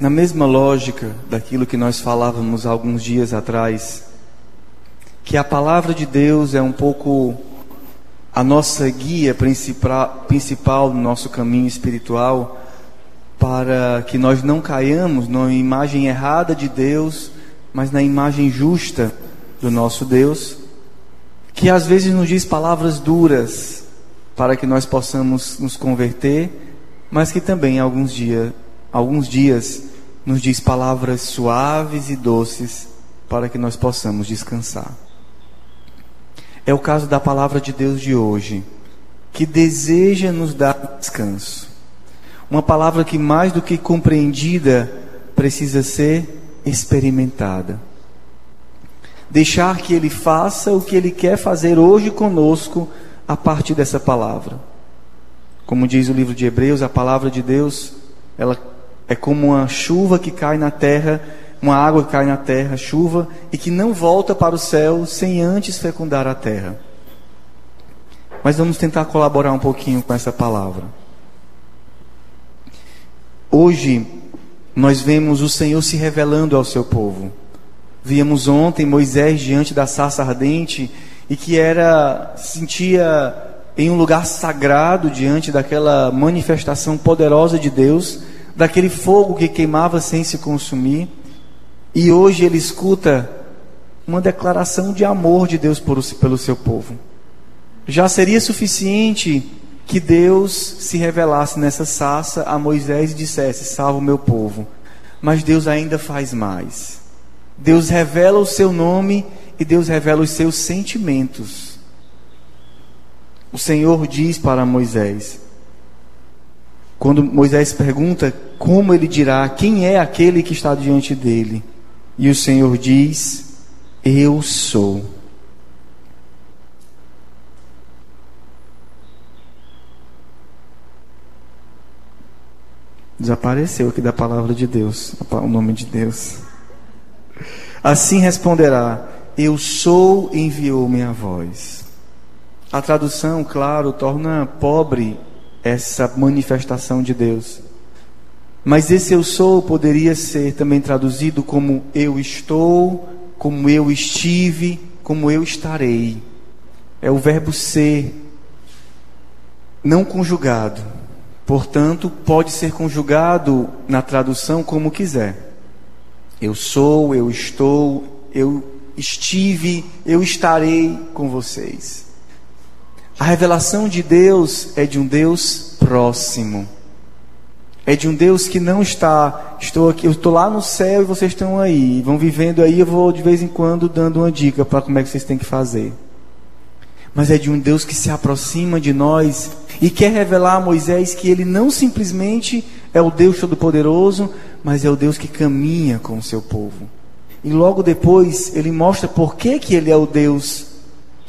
Na mesma lógica daquilo que nós falávamos alguns dias atrás, que a palavra de Deus é um pouco a nossa guia principal, no nosso caminho espiritual, para que nós não caiamos na imagem errada de Deus, mas na imagem justa do nosso Deus, que às vezes nos diz palavras duras para que nós possamos nos converter, mas que também alguns dias, alguns dias nos diz palavras suaves e doces para que nós possamos descansar. É o caso da palavra de Deus de hoje, que deseja nos dar descanso. Uma palavra que mais do que compreendida precisa ser experimentada. Deixar que Ele faça o que Ele quer fazer hoje conosco a partir dessa palavra. Como diz o livro de Hebreus, a palavra de Deus, ela é como uma chuva que cai na terra uma água que cai na terra, chuva, e que não volta para o céu sem antes fecundar a terra. Mas vamos tentar colaborar um pouquinho com essa palavra. Hoje, nós vemos o Senhor se revelando ao seu povo. Víamos ontem Moisés diante da sarça ardente e que era sentia em um lugar sagrado diante daquela manifestação poderosa de Deus, daquele fogo que queimava sem se consumir. E hoje ele escuta uma declaração de amor de Deus por, pelo seu povo. Já seria suficiente que Deus se revelasse nessa sassa a Moisés e dissesse: Salva o meu povo. Mas Deus ainda faz mais. Deus revela o seu nome e Deus revela os seus sentimentos. O Senhor diz para Moisés: quando Moisés pergunta como ele dirá quem é aquele que está diante dele, e o Senhor diz: Eu sou. Desapareceu aqui da palavra de Deus, o nome de Deus. Assim responderá: Eu sou, enviou minha voz. A tradução, claro, torna pobre essa manifestação de Deus. Mas esse eu sou poderia ser também traduzido como eu estou, como eu estive, como eu estarei. É o verbo ser, não conjugado. Portanto, pode ser conjugado na tradução como quiser. Eu sou, eu estou, eu estive, eu estarei com vocês. A revelação de Deus é de um Deus próximo é de um Deus que não está, estou aqui, eu estou lá no céu e vocês estão aí, vão vivendo aí, eu vou de vez em quando dando uma dica para como é que vocês têm que fazer. Mas é de um Deus que se aproxima de nós e quer revelar a Moisés que ele não simplesmente é o Deus Todo-Poderoso, mas é o Deus que caminha com o seu povo. E logo depois ele mostra por que, que ele é o Deus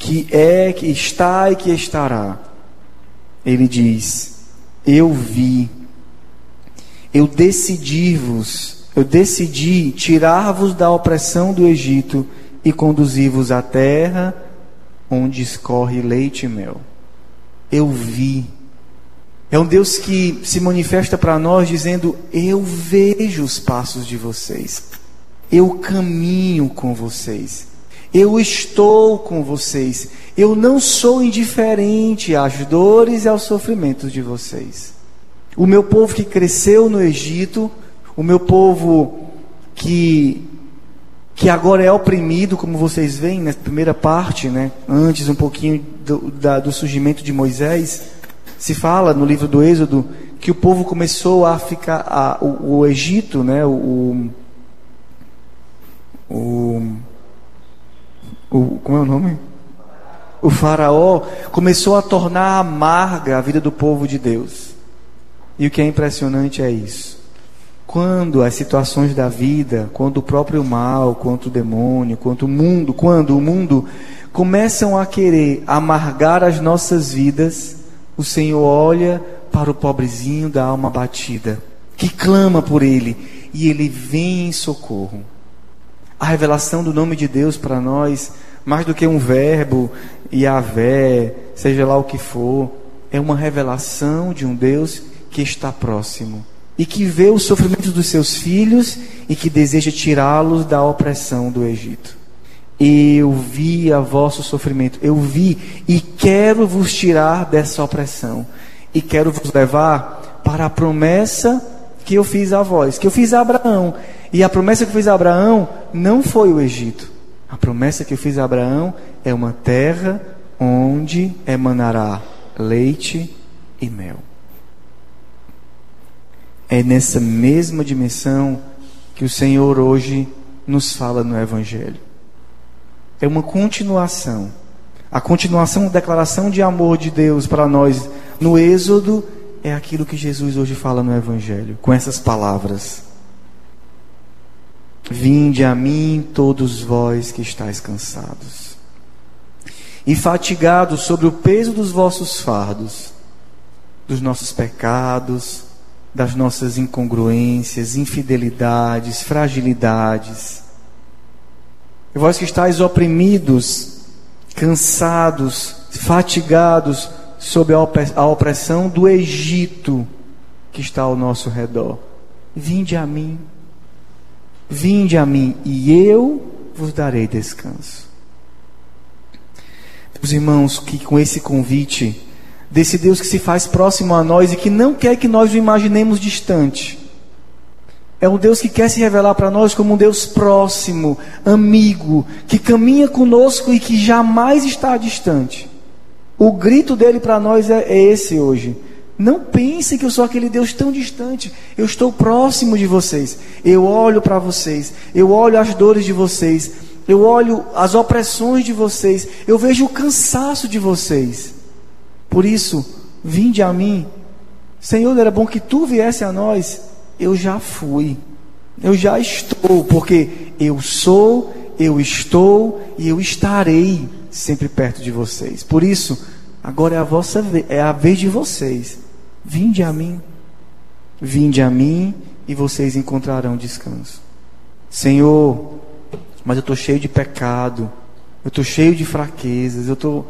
que é, que está e que estará. Ele diz: Eu vi eu decidi-vos, eu decidi tirar-vos da opressão do Egito e conduzir-vos à terra onde escorre leite e mel. Eu vi. É um Deus que se manifesta para nós dizendo: Eu vejo os passos de vocês, eu caminho com vocês, eu estou com vocês, eu não sou indiferente às dores e aos sofrimentos de vocês. O meu povo que cresceu no Egito, o meu povo que que agora é oprimido, como vocês veem na primeira parte, né? Antes um pouquinho do, da, do surgimento de Moisés, se fala no livro do Êxodo que o povo começou a ficar, a, o, o, Egito, né? O, o, o, como é o nome? O faraó começou a tornar amarga a vida do povo de Deus. E o que é impressionante é isso. Quando as situações da vida, quando o próprio mal, quanto o demônio, quanto o mundo, quando o mundo começam a querer amargar as nossas vidas, o Senhor olha para o pobrezinho da alma batida, que clama por ele, e ele vem em socorro. A revelação do nome de Deus para nós, mais do que um verbo, Yahvé, seja lá o que for, é uma revelação de um Deus que está próximo, e que vê os sofrimentos dos seus filhos e que deseja tirá-los da opressão do Egito. Eu vi a vosso sofrimento, eu vi e quero vos tirar dessa opressão e quero vos levar para a promessa que eu fiz a vós, que eu fiz a Abraão. E a promessa que eu fiz a Abraão não foi o Egito. A promessa que eu fiz a Abraão é uma terra onde emanará leite e mel. É nessa mesma dimensão que o Senhor hoje nos fala no Evangelho. É uma continuação. A continuação da declaração de amor de Deus para nós no Êxodo é aquilo que Jesus hoje fala no Evangelho, com essas palavras. Vinde a mim, todos vós que estáis cansados e fatigados sobre o peso dos vossos fardos, dos nossos pecados, das nossas incongruências, infidelidades, fragilidades. E vós que estáis oprimidos, cansados, fatigados sob a opressão do Egito que está ao nosso redor, vinde a mim, vinde a mim e eu vos darei descanso. Os irmãos, que com esse convite desse Deus que se faz próximo a nós e que não quer que nós o imaginemos distante. É um Deus que quer se revelar para nós como um Deus próximo, amigo, que caminha conosco e que jamais está distante. O grito dele para nós é, é esse hoje. Não pense que eu sou aquele Deus tão distante. Eu estou próximo de vocês. Eu olho para vocês. Eu olho as dores de vocês. Eu olho as opressões de vocês. Eu vejo o cansaço de vocês. Por isso, vinde a mim. Senhor, era bom que tu viesse a nós. Eu já fui. Eu já estou, porque eu sou, eu estou e eu estarei sempre perto de vocês. Por isso, agora é a vossa é a vez de vocês. Vinde a mim. Vinde a mim e vocês encontrarão descanso. Senhor, mas eu estou cheio de pecado, eu estou cheio de fraquezas, eu estou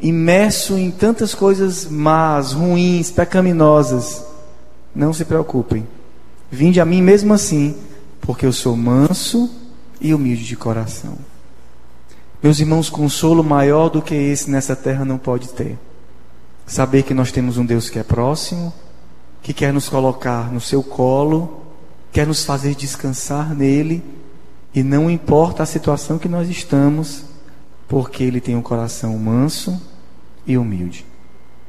imerso em tantas coisas más, ruins, pecaminosas. Não se preocupem. Vinde a mim mesmo assim, porque eu sou manso e humilde de coração. Meus irmãos, consolo maior do que esse nessa terra não pode ter. Saber que nós temos um Deus que é próximo, que quer nos colocar no seu colo, quer nos fazer descansar nele, e não importa a situação que nós estamos, porque ele tem um coração manso e humilde.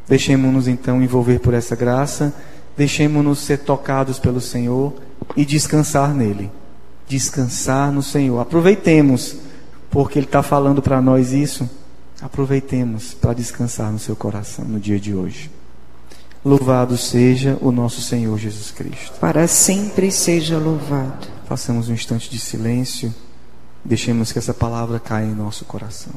Deixemos-nos então envolver por essa graça, deixemos-nos ser tocados pelo Senhor e descansar nele. Descansar no Senhor. Aproveitemos, porque Ele está falando para nós isso. Aproveitemos para descansar no seu coração no dia de hoje. Louvado seja o nosso Senhor Jesus Cristo. Para sempre seja louvado. Façamos um instante de silêncio. Deixemos que essa palavra caia em nosso coração.